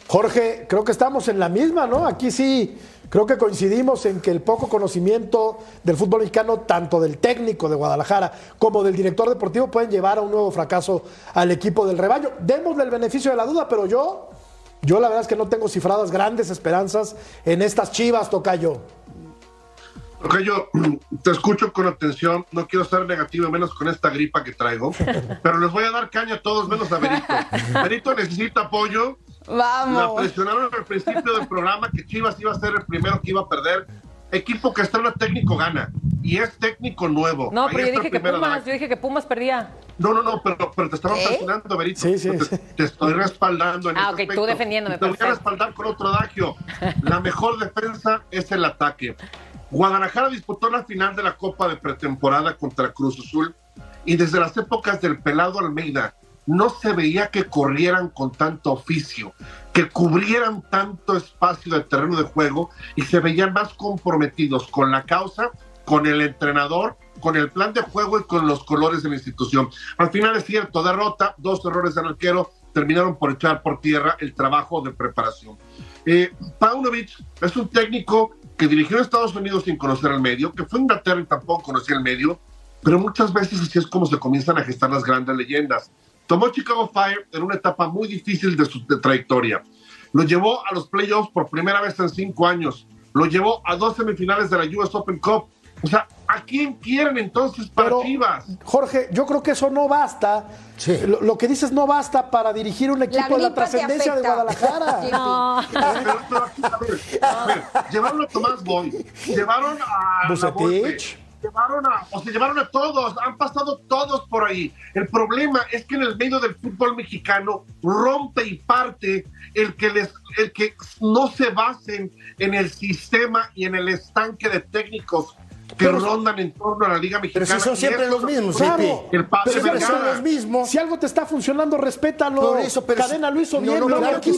Jorge, creo que estamos en la misma, ¿no? Aquí sí, creo que coincidimos en que el poco conocimiento del fútbol mexicano, tanto del técnico de Guadalajara como del director deportivo, pueden llevar a un nuevo fracaso al equipo del rebaño. Démosle el beneficio de la duda, pero yo, yo la verdad es que no tengo cifradas grandes esperanzas en estas chivas, Tocayo. Ok, yo te escucho con atención, no quiero ser negativo, menos con esta gripa que traigo, pero les voy a dar caña a todos menos a Berito. Berito necesita apoyo. La Vamos. presionaron al principio del programa que Chivas iba a ser el primero que iba a perder. Equipo que estrena técnico gana. Y es técnico nuevo. No, Ahí pero yo está dije que Pumas, yo dije que Pumas perdía. No, no, no, pero, pero te estaban ¿Eh? presionando, Berito. Sí, sí, te, sí. te estoy respaldando en Ah, ese ok, tú defendiéndome, Te voy a respaldar con otro adagio. La mejor defensa es el ataque. Guadalajara disputó la final de la Copa de pretemporada contra Cruz Azul y desde las épocas del pelado Almeida no se veía que corrieran con tanto oficio, que cubrieran tanto espacio de terreno de juego y se veían más comprometidos con la causa, con el entrenador, con el plan de juego y con los colores de la institución. Al final es cierto, derrota, dos errores del arquero terminaron por echar por tierra el trabajo de preparación. Eh, Paunovic es un técnico que dirigió en Estados Unidos sin conocer el medio, que fue a Inglaterra y tampoco conocía el medio, pero muchas veces así es como se comienzan a gestar las grandes leyendas. Tomó Chicago Fire en una etapa muy difícil de su de trayectoria. Lo llevó a los playoffs por primera vez en cinco años. Lo llevó a dos semifinales de la US Open Cup. O sea, ¿a quién quieren entonces para Pero, Chivas? Jorge, yo creo que eso no basta. Sí. Lo, lo que dices no basta para dirigir un equipo de la gripa te trascendencia de afecta. Guadalajara. No. Pero, pero aquí, a ver, a ver, llevaron a Tomás Boy, llevaron a la Bucetich. Llevaron a, o se llevaron a todos, han pasado todos por ahí. El problema es que en el medio del fútbol mexicano rompe y parte el que les, el que no se basen en el sistema y en el estanque de técnicos que Pero- rondan en torno a la Liga Pero Mexicana. si son siempre eso- los mismos, Claro. El pase Pero Siempre son los mismos. Si algo te está funcionando, respétalo. Por eso, pero Cadena si- lo hizo no, bien, no, no, que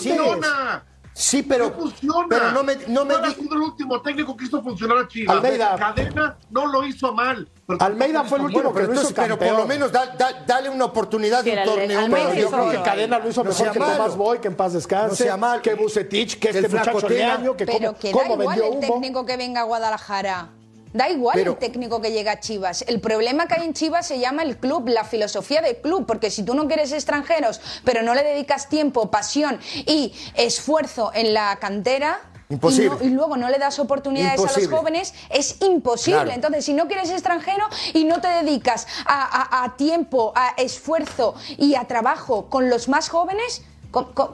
sí. pero, no funciona. pero no me, no me ¿Cuál ha di- sido el último técnico que hizo funcionar a Chivas? Almeida. Cadena no lo hizo mal. pero Almeida fue el último. Bueno, que pero, lo hizo pero por lo menos da- da- dale una oportunidad de un torneo. Pero yo creo que Cadena lo hizo No mejor que malo. Tomás Boy, que en paz descanse, No sea malo. que Bucetich, que El este muchacho Tena. Leaño, que Pero cómo, que da cómo igual vendió el humo. técnico que venga a Guadalajara. Da igual Pero- el técnico que llega a Chivas. El problema que hay en Chivas se llama el club, la filosofía del club, porque si tú no quieres extranjeros, pero no le dedicas tiempo, pasión y esfuerzo en la cantera. y Imposible. no- Y, luego no le das oportunidades a los jóvenes, es imposible. Claro. Entonces, si no quieres extranjero y no te dedicas a, a- a tiempo, a esfuerzo y a trabajo con los más jóvenes,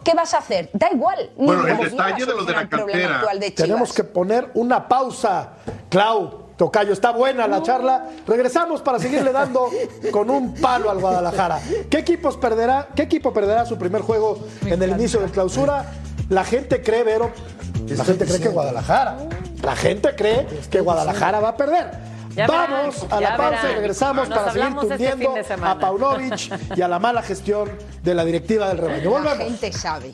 ¿qué vas a hacer? Da igual. ni Bueno, el detalle de lo de la solucionar el problema cantera. actual de Chivas. Tenemos que poner una pausa. Clau, Tocayo, está buena la charla. Regresamos para seguirle dando con un palo al Guadalajara. ¿Qué, equipos perderá, ¿Qué equipo perderá su primer juego en el inicio del clausura? La gente cree, Vero, la gente cree que Guadalajara. La gente cree que Guadalajara va a perder. Ya Vamos verán, a la pausa y regresamos Nos para seguir este tundiendo de a Paunovic y a la mala gestión de la directiva del rebaño. La Volvemos. gente sabe.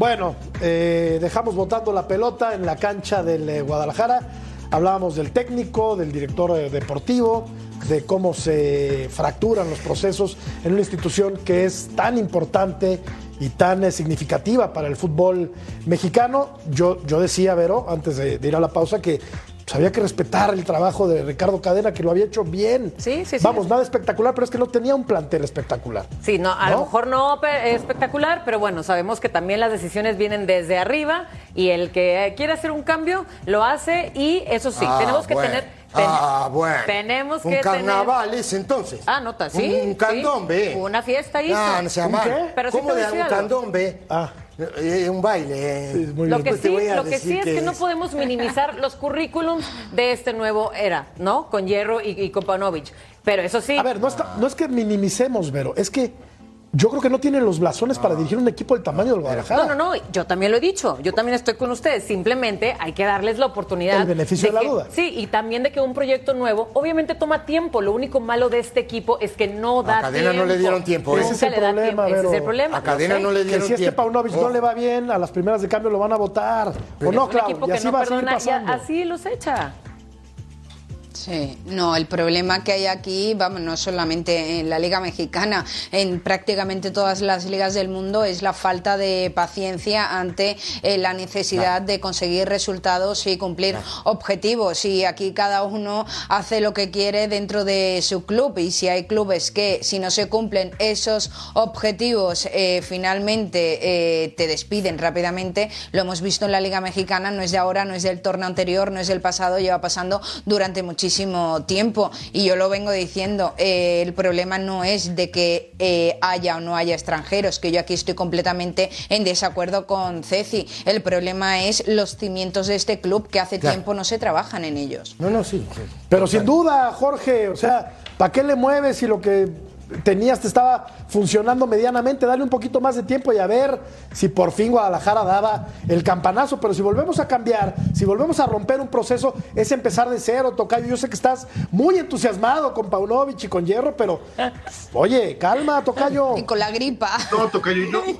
Bueno, eh, dejamos botando la pelota en la cancha del eh, Guadalajara. Hablábamos del técnico, del director eh, deportivo, de cómo se fracturan los procesos en una institución que es tan importante y tan significativa para el fútbol mexicano. Yo, yo decía, Vero, antes de, de ir a la pausa, que pues, había que respetar el trabajo de Ricardo Cadena, que lo había hecho bien. Sí, sí, sí. Vamos, nada espectacular, pero es que no tenía un plantel espectacular. Sí, no, a ¿No? lo mejor no pe- espectacular, pero bueno, sabemos que también las decisiones vienen desde arriba y el que quiere hacer un cambio lo hace y eso sí, Ah, tenemos que bueno. tener... ten- ah, bueno. Tenemos Un que carnaval es entonces. tener... Ah, nota, sí. Un, un candombe. sí. Una fiesta hizo. No, no ¿Un? Pero sí ¿Cómo de un candombe? Ah. Eh, un baile. Sí, muy Lo bien. que sí, voy a lo que sí es que no podemos minimizar los currículums de este nuevo era, ¿no? Con Hierro y, y con Paunovic. Pero eso sí, A ver, no, está- no es que minimicemos, Vero, es que yo creo que no tienen los blasones para dirigir un equipo del tamaño del Guadalajara. No, no, no, yo también lo he dicho, yo también estoy con ustedes, simplemente hay que darles la oportunidad. El beneficio de la que- duda. Sí, y también de que un proyecto nuevo, obviamente toma tiempo, lo único malo de este equipo es que no da A Cadena tiempo. no le dieron tiempo, ¿eh? Nunca Ese es el problema, tiempo, ese es el problema. A Cadena sé. no le Que dieron si este tiempo. Paunovic no Ojo. le va bien, a las primeras de cambio lo van a votar. ¿O Es no, equipo Y que así no va a seguir pasando. así los echa. Sí, no, el problema que hay aquí, vamos, no solamente en la Liga Mexicana, en prácticamente todas las ligas del mundo, es la falta de paciencia ante eh, la necesidad de conseguir resultados y cumplir objetivos. Y aquí cada uno hace lo que quiere dentro de su club. Y si hay clubes que, si no se cumplen esos objetivos, eh, finalmente eh, te despiden rápidamente, lo hemos visto en la Liga Mexicana, no es de ahora, no es del torneo anterior, no es del pasado, lleva pasando durante muchísimo tiempo. Y yo lo vengo diciendo, eh, el problema no es de que eh, haya o no haya extranjeros, que yo aquí estoy completamente en desacuerdo con Ceci. El problema es los cimientos de este club que hace Claro. tiempo no se trabajan en ellos. No, no, sí. sí. Pero sin duda, Jorge, o sea, ¿para qué le mueves si lo que tenías te estaba funcionando medianamente? Dale un poquito más de tiempo y a ver si por fin Guadalajara daba el campanazo. Pero si volvemos a cambiar, si volvemos a romper un proceso, es empezar de cero, Tocayo. Yo sé que estás muy entusiasmado con Paunovic y con Hierro, pero oye, calma, Tocayo. Y con la gripa. No, Tocayo, yo de,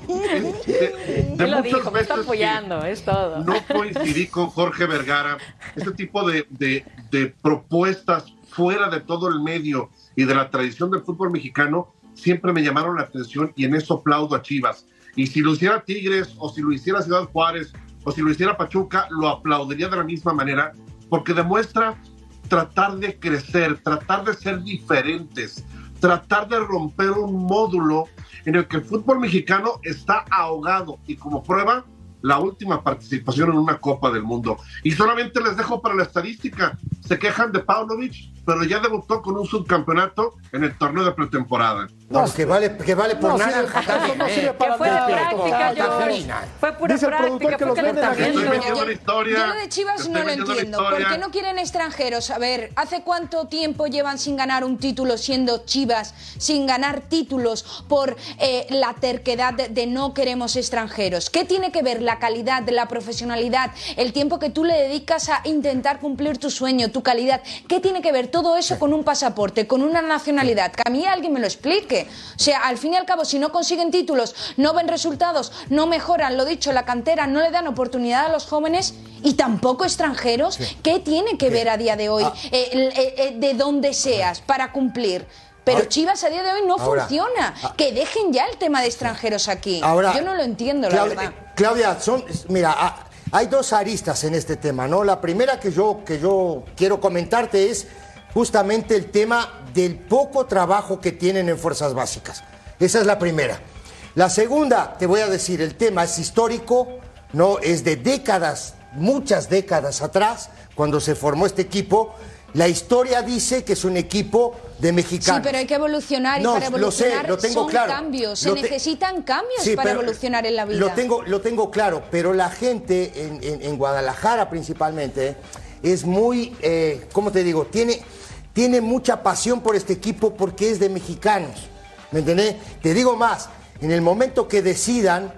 de- de lo dijo, me está apoyando, es todo. No coincidí con Jorge Vergara. Este tipo de, de- de propuestas fuera de todo el medio y de la tradición del fútbol mexicano siempre me llamaron la atención y en eso aplaudo a Chivas. Y si lo hiciera Tigres o si lo hiciera Ciudad Juárez o si lo hiciera Pachuca, lo aplaudiría de la misma manera porque demuestra tratar de crecer, tratar de ser diferentes, tratar de romper un módulo en el que el fútbol mexicano está ahogado y como prueba la última participación en una Copa del Mundo. Y solamente les dejo para la estadística, se quejan de Pavlovich pero ya debutó con un subcampeonato en el torneo de pretemporada. No, que vale, que vale por No, nada. sí, eso no sirve Que para fue nada. práctica. Catalina. Fue pura Dice el productor práctica, que fue los venden a calentamiento. Estoy gente. vendiendo la historia. Yo lo de Chivas no lo entiendo. ¿Por qué no quieren extranjeros? A ver, ¿hace cuánto tiempo llevan sin ganar un título siendo Chivas, sin ganar títulos por eh, la terquedad de, de no queremos extranjeros? ¿Qué tiene que ver la calidad, la profesionalidad, el tiempo que tú le dedicas a intentar cumplir tu sueño, tu calidad? ¿Qué tiene que ver todo eso con un pasaporte, con una nacionalidad? Que a mí alguien me lo explique. O sea, al fin y al cabo, si no consiguen títulos, no ven resultados, no mejoran, lo dicho, la cantera, no le dan oportunidad a los jóvenes y tampoco extranjeros, ¿qué tiene que ver a día de hoy Ah. eh, eh, eh, de donde seas para cumplir? Pero Ahora- Chivas a día de hoy no ahora- funciona. ah. que dejen ya el tema de extranjeros aquí. Ahora, Yo no lo entiendo, la Claudia, verdad. Claudia, son, mira, ah, hay dos aristas en este tema, ¿no? La primera que yo, que yo quiero comentarte es justamente el tema del poco trabajo que tienen en fuerzas básicas. Esa es la primera. La segunda, te voy a decir, el tema es histórico, no es de décadas, muchas décadas atrás, cuando se formó este equipo. La historia dice que es un equipo de Sí, mexicanos. pero hay que evolucionar y No, para lo sé, evolucionar lo tengo son claro. cambios. Se te- necesitan cambios Sí, para evolucionar en la vida. Lo tengo, lo tengo claro, pero la gente en, en- en Guadalajara principalmente es muy, eh, ¿cómo te digo? Tiene, tiene mucha pasión por este equipo porque es de mexicanos. ¿Me entendés? Te digo más, en el momento que decidan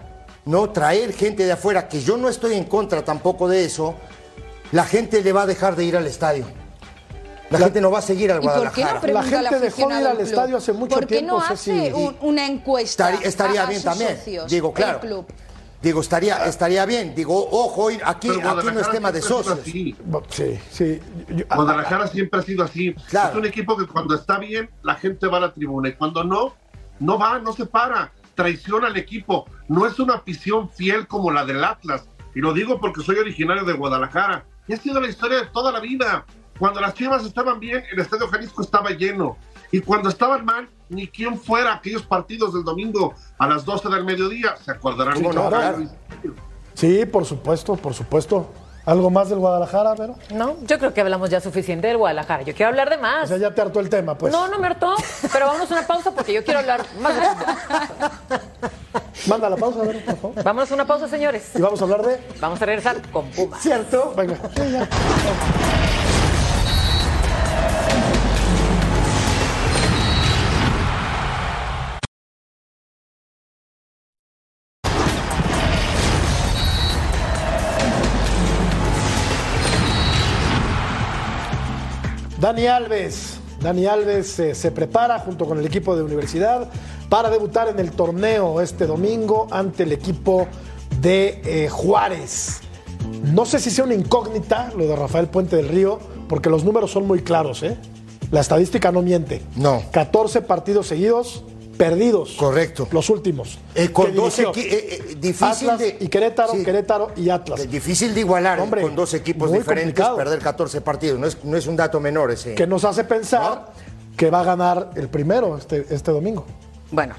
no traer gente de afuera, que yo no estoy en contra tampoco de eso, la gente le va a dejar de ir al estadio. La, gente no va a seguir al ¿Y por qué no Guadalajara. La gente dejó de ir al estadio hace mucho ¿Por qué tiempo, no hace una encuesta Estaría, estaría a- a bien sus también. socios, Digo, el claro. club? Digo, estaría, estaría bien. Digo, ojo, aquí, aquí no es Guadalajara tema de siempre ha sido socios. así. Sí, sí. Yo- ah, Guadalajara siempre ha sido así. Claro. Es un equipo que cuando está bien, la gente va a la tribuna. Y cuando no, no va, no se para. Traiciona al equipo. No es una afición fiel como la del Atlas. Y lo digo porque soy originario de Guadalajara. Y ha sido la historia de toda la vida. Cuando las chivas estaban bien, el Estadio Jalisco estaba lleno. Y cuando estaban mal, ni quien fuera aquellos partidos del domingo a las 12 del mediodía, se acordarán. Sí, claro. Sí, por supuesto, por supuesto. ¿Algo más del Guadalajara, pero? No, yo creo que hablamos ya suficiente del Guadalajara. Yo quiero hablar de O más. sea, ya te hartó el tema, pues. No, no me hartó, pero vamos a una pausa porque yo quiero hablar más de. Manda la pausa, a ver, por favor. Vámonos a una pausa, señores. Y vamos a hablar de. Vamos a regresar con Puma. ¿Cierto? Venga. Dani Alves. Dani Alves eh, se prepara junto con el equipo de universidad para debutar en el torneo este domingo ante el equipo de eh, Juárez. No sé si sea una incógnita lo de Rafael Puente del Río, porque los números son muy claros, ¿eh? La estadística no miente. No. 14 partidos seguidos perdidos. Correcto. Los últimos. Eh, con que dos eh, eh, difícil Atlas de- y Querétaro, Sí. Querétaro y Atlas. Es difícil de igualar eh, Hombre, con dos equipos muy diferentes, complicado. perder 14 partidos. No es, no es un dato menor ese. Que nos hace pensar que va a ganar el primero este, este domingo. Bueno,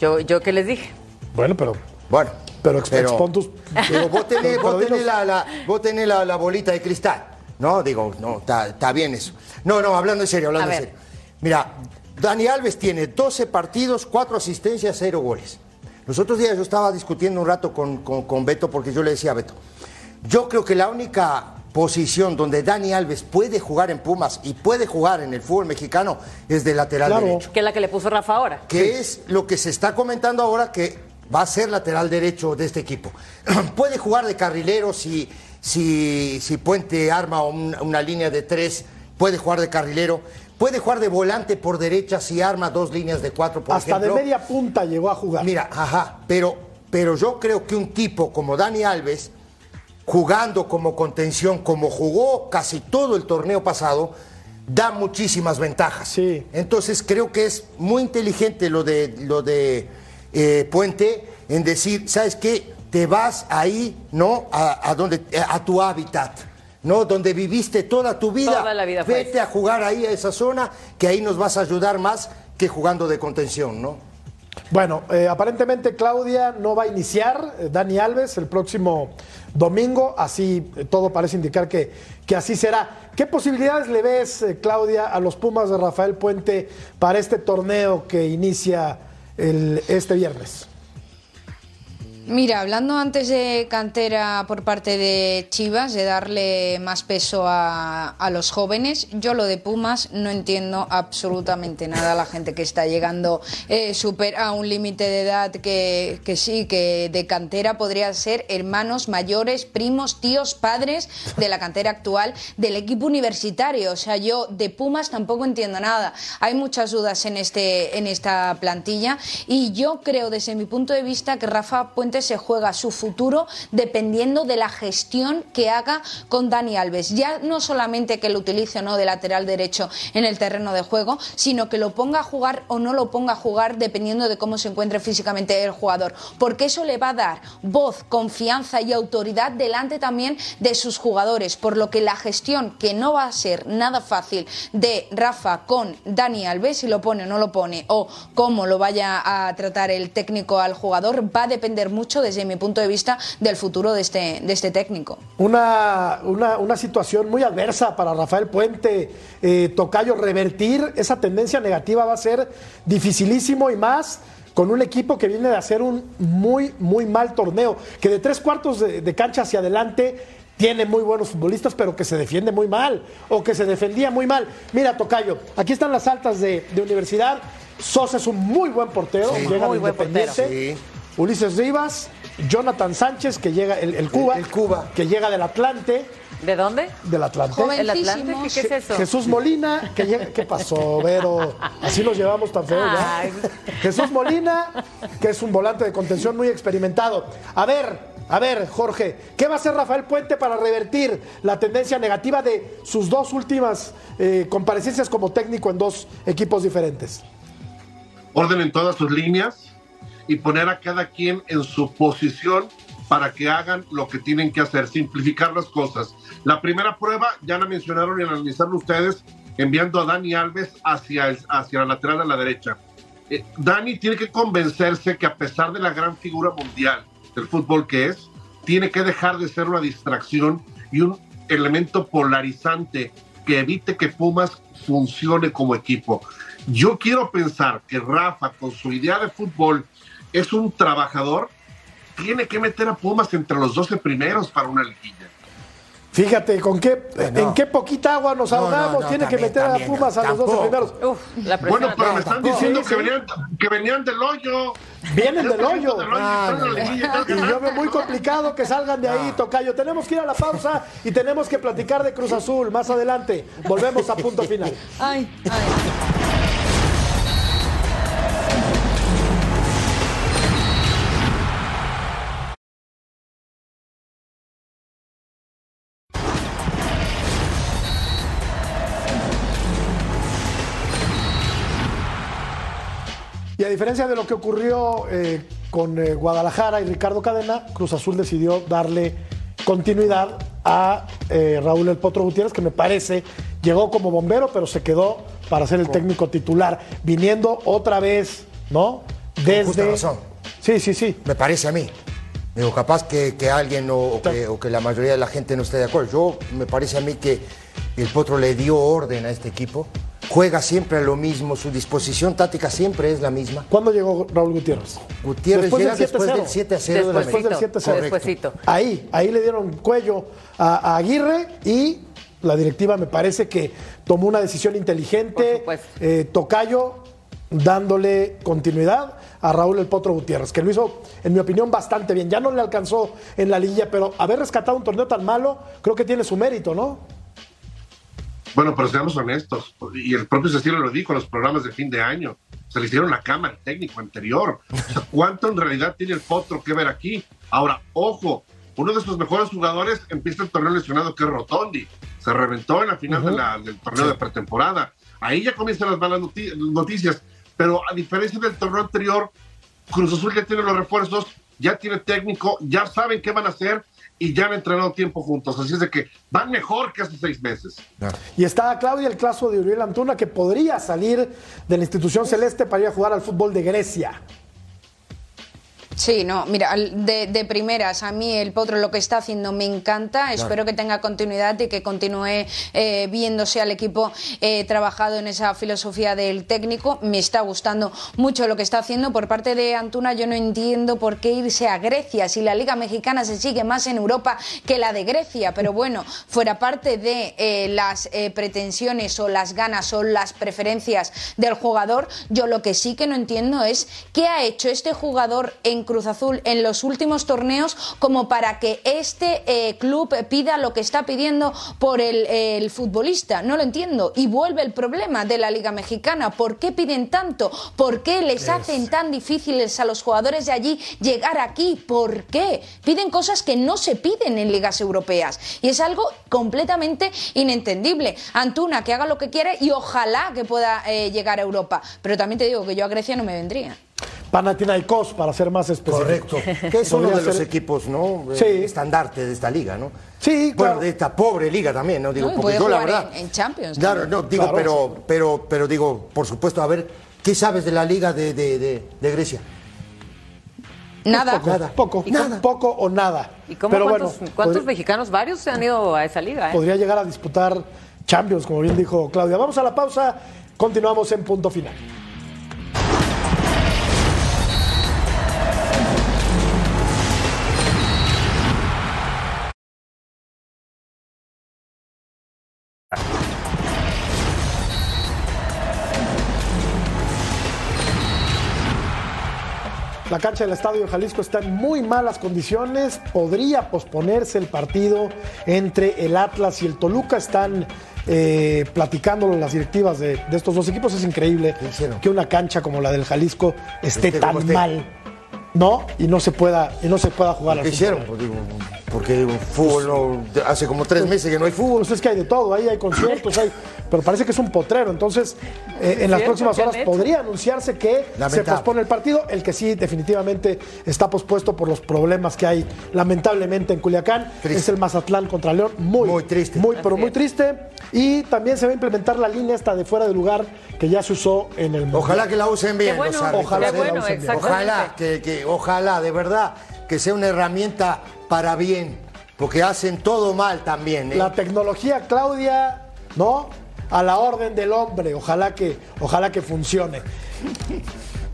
yo, yo qué les dije. Bueno, pero, Bueno. pero, ex- expon tus. Digo, vos tenés, Pero vos tenés la, la- vos tenés la, la bolita de cristal. No, digo, no, está está bien eso. No, no, hablando en serio, hablando en serio. Mira, Dani Alves tiene 12 partidos, 4 asistencias, 0 goles. Los otros días yo estaba discutiendo un rato con, con- con Beto porque yo le decía a Beto, yo creo que la única posición donde Dani Alves puede jugar en Pumas y puede jugar en el fútbol mexicano es de lateral Claro. derecho Que es la que le puso Rafa ahora. que es lo que se está comentando ahora que va a ser lateral derecho de este equipo. Puede jugar de carrilero si, si, si Puente arma un- una línea de tres, puede jugar de carrilero, puede jugar de volante por derecha si arma dos líneas de cuatro, por Hasta ejemplo. de media punta llegó a jugar. Mira, ajá, pero, pero yo creo que un tipo como Dani Alves, jugando como contención, como jugó casi todo el torneo pasado, da muchísimas ventajas. Sí. Entonces creo que es muy inteligente lo de, lo de eh, Puente en decir, ¿sabes qué? Te vas ahí, ¿no? A, a donde, a tu hábitat. ¿No? Donde viviste toda tu vida. Toda la vida fue Vete a jugar ahí a esa zona, que ahí nos vas a ayudar más que jugando de contención, ¿no? Bueno, eh, aparentemente Claudia no va a iniciar, eh, Dani Alves, el próximo domingo, así eh, todo parece indicar que, que así será. ¿Qué posibilidades le ves, eh, Claudia, a los Pumas de Rafael Puente para este torneo que inicia el- este viernes? Mira, hablando antes de cantera por parte de Chivas, de darle más peso a, a los jóvenes, yo lo de Pumas no entiendo absolutamente nada. La gente que está llegando eh, supera un límite de edad que, que sí, que de cantera podría ser hermanos mayores, primos, tíos, padres de la cantera actual del equipo universitario. O sea, yo de Pumas tampoco entiendo nada. Hay muchas dudas en, este, en esta plantilla y yo creo desde mi punto de vista que Rafa Puente se juega su futuro dependiendo de la gestión que haga con Dani Alves. Ya no solamente que lo utilice o no de lateral derecho en el terreno de juego, sino que lo ponga a jugar o no lo ponga a jugar dependiendo de cómo se encuentre físicamente el jugador. Porque eso le va a dar voz, confianza y autoridad delante también de sus jugadores. Por lo que la gestión, que no va a ser nada fácil de Rafa con Dani Alves, si lo pone o no lo pone, o cómo lo vaya a tratar el técnico al jugador, va a depender mucho, desde mi punto de vista, del futuro de este, de este técnico. Una, una, una situación muy adversa para Rafael Puente, eh, Tocayo, revertir esa tendencia negativa va a ser dificilísimo y más con un equipo que viene de hacer un muy, muy mal torneo, que de tres cuartos de, de cancha hacia adelante tiene muy buenos futbolistas, pero que se defiende muy mal o que se defendía muy mal. Mira, Tocayo, aquí están las altas de, de universidad. Sosa es un muy buen portero, Sí. llega Muy de buen portero. Sí. Ulises Rivas, Jonathan Sánchez, que llega, el, el Cuba, El- el Cuba. que llega del Atlante, ¿De dónde? del Atlante. ¿El Atlante? ¿Qué, es eso? Jesús Molina, que llega, ¿qué pasó, Vero? Así nos llevamos tan feo ya. Ay. Jesús Molina, que es un volante de contención muy experimentado. A ver, a ver, Jorge, ¿qué va a hacer Rafael Puente para revertir la tendencia negativa de sus dos últimas eh, comparecencias como técnico en dos equipos diferentes? orden en todas sus líneas y poner a cada quien en su posición para que hagan lo que tienen que hacer, simplificar las cosas. La primera prueba, ya la mencionaron y analizaron ustedes, enviando a Dani Alves hacia, el- hacia la lateral de la derecha. Eh, Dani tiene que convencerse que a pesar de la gran figura mundial del fútbol que es, tiene que dejar de ser una distracción y un elemento polarizante que evite que Pumas funcione como equipo. Yo quiero pensar que Rafa, con su idea de fútbol, es un trabajador, tiene que meter a Pumas entre los 12 primeros para una liguilla. Fíjate, ¿con qué, en qué poquita agua nos No, no, ahogamos. no, Tiene que también, meter a Pumas a los 12 tampoco. primeros. Uf, la Bueno, pero me están diciendo Sí, que, sí. venían, que venían del hoyo. Vienen del hoyo. Del hoyo, Ah, liguilla, Y yo veo muy complicado que salgan de ahí, Tocayo. Tenemos que ir a la pausa y tenemos que platicar de Cruz Azul más adelante. Volvemos a punto final. Ay, ay. A diferencia de lo que ocurrió eh, con eh, Guadalajara y Ricardo Cadena, Cruz Azul decidió darle continuidad a eh, Raúl El Potro Gutiérrez, que me parece llegó como bombero, pero se quedó para ser el técnico titular, viniendo otra vez, ¿no? Desde. justa razón. Sí, sí, sí. Me parece a mí. Digo, capaz que, que alguien o, o que, o que la mayoría de la gente no esté de acuerdo. Yo me parece a mí que el Potro le dio orden a este equipo. Juega siempre a lo mismo, su disposición táctica siempre es la misma. ¿Cuándo llegó Raúl Gutiérrez? Gutiérrez Después llega del después 7-0. del 7 a 0 de la Después del Despuésito, 7-0. despuésito. Ahí, ahí le dieron cuello a, a Aguirre y la directiva me parece que tomó una decisión inteligente. eh, Tocayo dándole continuidad a Raúl El Potro Gutiérrez, que lo hizo, en mi opinión, bastante bien. Ya no le alcanzó en la liguilla, pero haber rescatado un torneo tan malo, creo que tiene su mérito, ¿no? Bueno, pero seamos honestos, y el propio Cecilio lo dijo en los programas de fin de año, se le hicieron la cama al técnico anterior. O sea, ¿cuánto en realidad tiene el Potro que ver aquí? Ahora, ojo, uno de sus mejores jugadores empieza el torneo lesionado, que es Rotondi. Se reventó en la final de la- del torneo de pretemporada. Ahí ya comienzan las malas noti- noticias, pero a diferencia del torneo anterior, Cruz Azul ya tiene los refuerzos, ya tiene técnico, ya saben qué van a hacer y ya han entrenado tiempo juntos. Así es de que van mejor que hace seis meses. Y está Claudia, el caso de Uriel Antuna, que podría salir de la institución celeste para ir a jugar al fútbol de Grecia. Sí, no, mira, de primeras, a mí el Potro lo que está haciendo me encanta, espero que tenga continuidad y que continúe eh, viéndose al equipo eh, trabajado en esa filosofía del técnico, me está gustando mucho lo que está haciendo. Por parte de Antuna yo no entiendo por qué irse a Grecia, si la Liga Mexicana se sigue más en Europa que la de Grecia, pero bueno, fuera parte de eh, las eh, pretensiones o las ganas o las preferencias del jugador, yo lo que sí que no entiendo es qué ha hecho este jugador en Cruz Azul en los últimos torneos como para que este eh, club pida lo que está pidiendo por el, el futbolista. No lo entiendo. Y vuelve el problema de la Liga Mexicana. ¿Por qué piden tanto? ¿Por qué les hacen tan difíciles a los jugadores de allí llegar aquí? ¿Por qué? Piden cosas que no se piden en ligas europeas. Y es algo completamente inentendible. Antuna, que haga lo que quiere y ojalá que pueda eh, llegar a Europa. Pero también te digo que yo a Grecia no me vendría. Panathinaikos, para ser más específico. Correcto. Que es uno de los ser- equipos, ¿no? Sí. Eh, Estandarte de esta liga, ¿no? Sí, Bueno, claro. de esta pobre liga también, ¿no? Digo, No, porque yo la verdad. en- en Champions Claro, también. no, digo, Claro, pero, pero, pero digo, por supuesto, a ver, ¿qué sabes de la liga de, de, de, de Grecia? Nada. Poco, Nada. poco, ¿Y cómo? poco o nada. ¿Y cómo Pero cuántos, bueno, cuántos podría- mexicanos? Varios se han ido a esa liga, ¿eh? podría llegar a disputar Champions, como bien dijo Claudia. Vamos a la pausa, continuamos en punto final. La cancha del Estadio de Jalisco está en muy malas condiciones. Podría posponerse el partido entre el Atlas y el Toluca. Están eh, platicándolo las directivas de, de estos dos equipos. Es increíble que una cancha como la del Jalisco esté tan mal, ¿no? Y no se pueda, y no se pueda jugar ¿Qué hicieron? Pues digo, porque digo, fútbol no, hace como tres meses que no hay fútbol. Pues es que hay de todo, ahí hay conciertos, hay, pero parece que es un potrero. Entonces, eh, en las próximas ¿qué han horas podría anunciarse que se pospone el partido. El que sí, definitivamente está pospuesto por los problemas que hay, lamentablemente, en Culiacán. Triste. Es el Mazatlán contra León. Muy, Muy triste. Muy, pero muy triste. Y también se va a implementar la línea esta de fuera de lugar que ya se usó en el Mundial. Ojalá que la usen bien Qué bueno, los árbitros. Ojalá qué que la usen bien. Ojalá, que, que- ojalá, de verdad, que sea una herramienta para bien, porque hacen todo mal también. ¿eh? La tecnología, Claudia, ¿no? A la orden del hombre. Ojalá que, ojalá que funcione.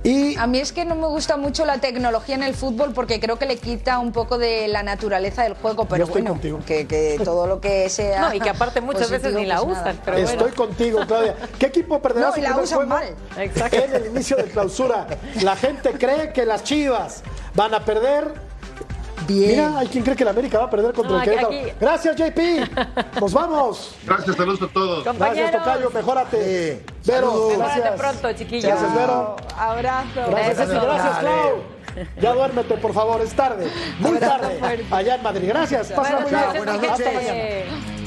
Y A mí es que no me gusta mucho la tecnología en el fútbol porque creo que le quita un poco de la naturaleza del juego, pero estoy bueno, contigo. que, que todo lo que sea No, y que aparte muchas positivo, veces ni la pues nada. usan. Pero Estoy bueno. contigo, Claudia. ¿Qué equipo perderá No, su y la primer usan juego mal. Exacto. en el inicio de clausura? La gente cree que las Chivas van a perder. Bien. Mira, hay quien cree que la América va a perder contra No, el Querétaro. aquí- Gracias, JP. Nos vamos. Gracias, saludos a todos. Gracias. Tocayo. Mejórate. Sí. Vero, gracias. pronto, chiquillos. Gracias, Vero. Abrazo. Gracias, Gracias. Gracias, Dale. Clau. Ya duérmete, por favor. Es tarde. Muy tarde. Allá en Madrid. Gracias. Pásala muy bien. Hasta mañana.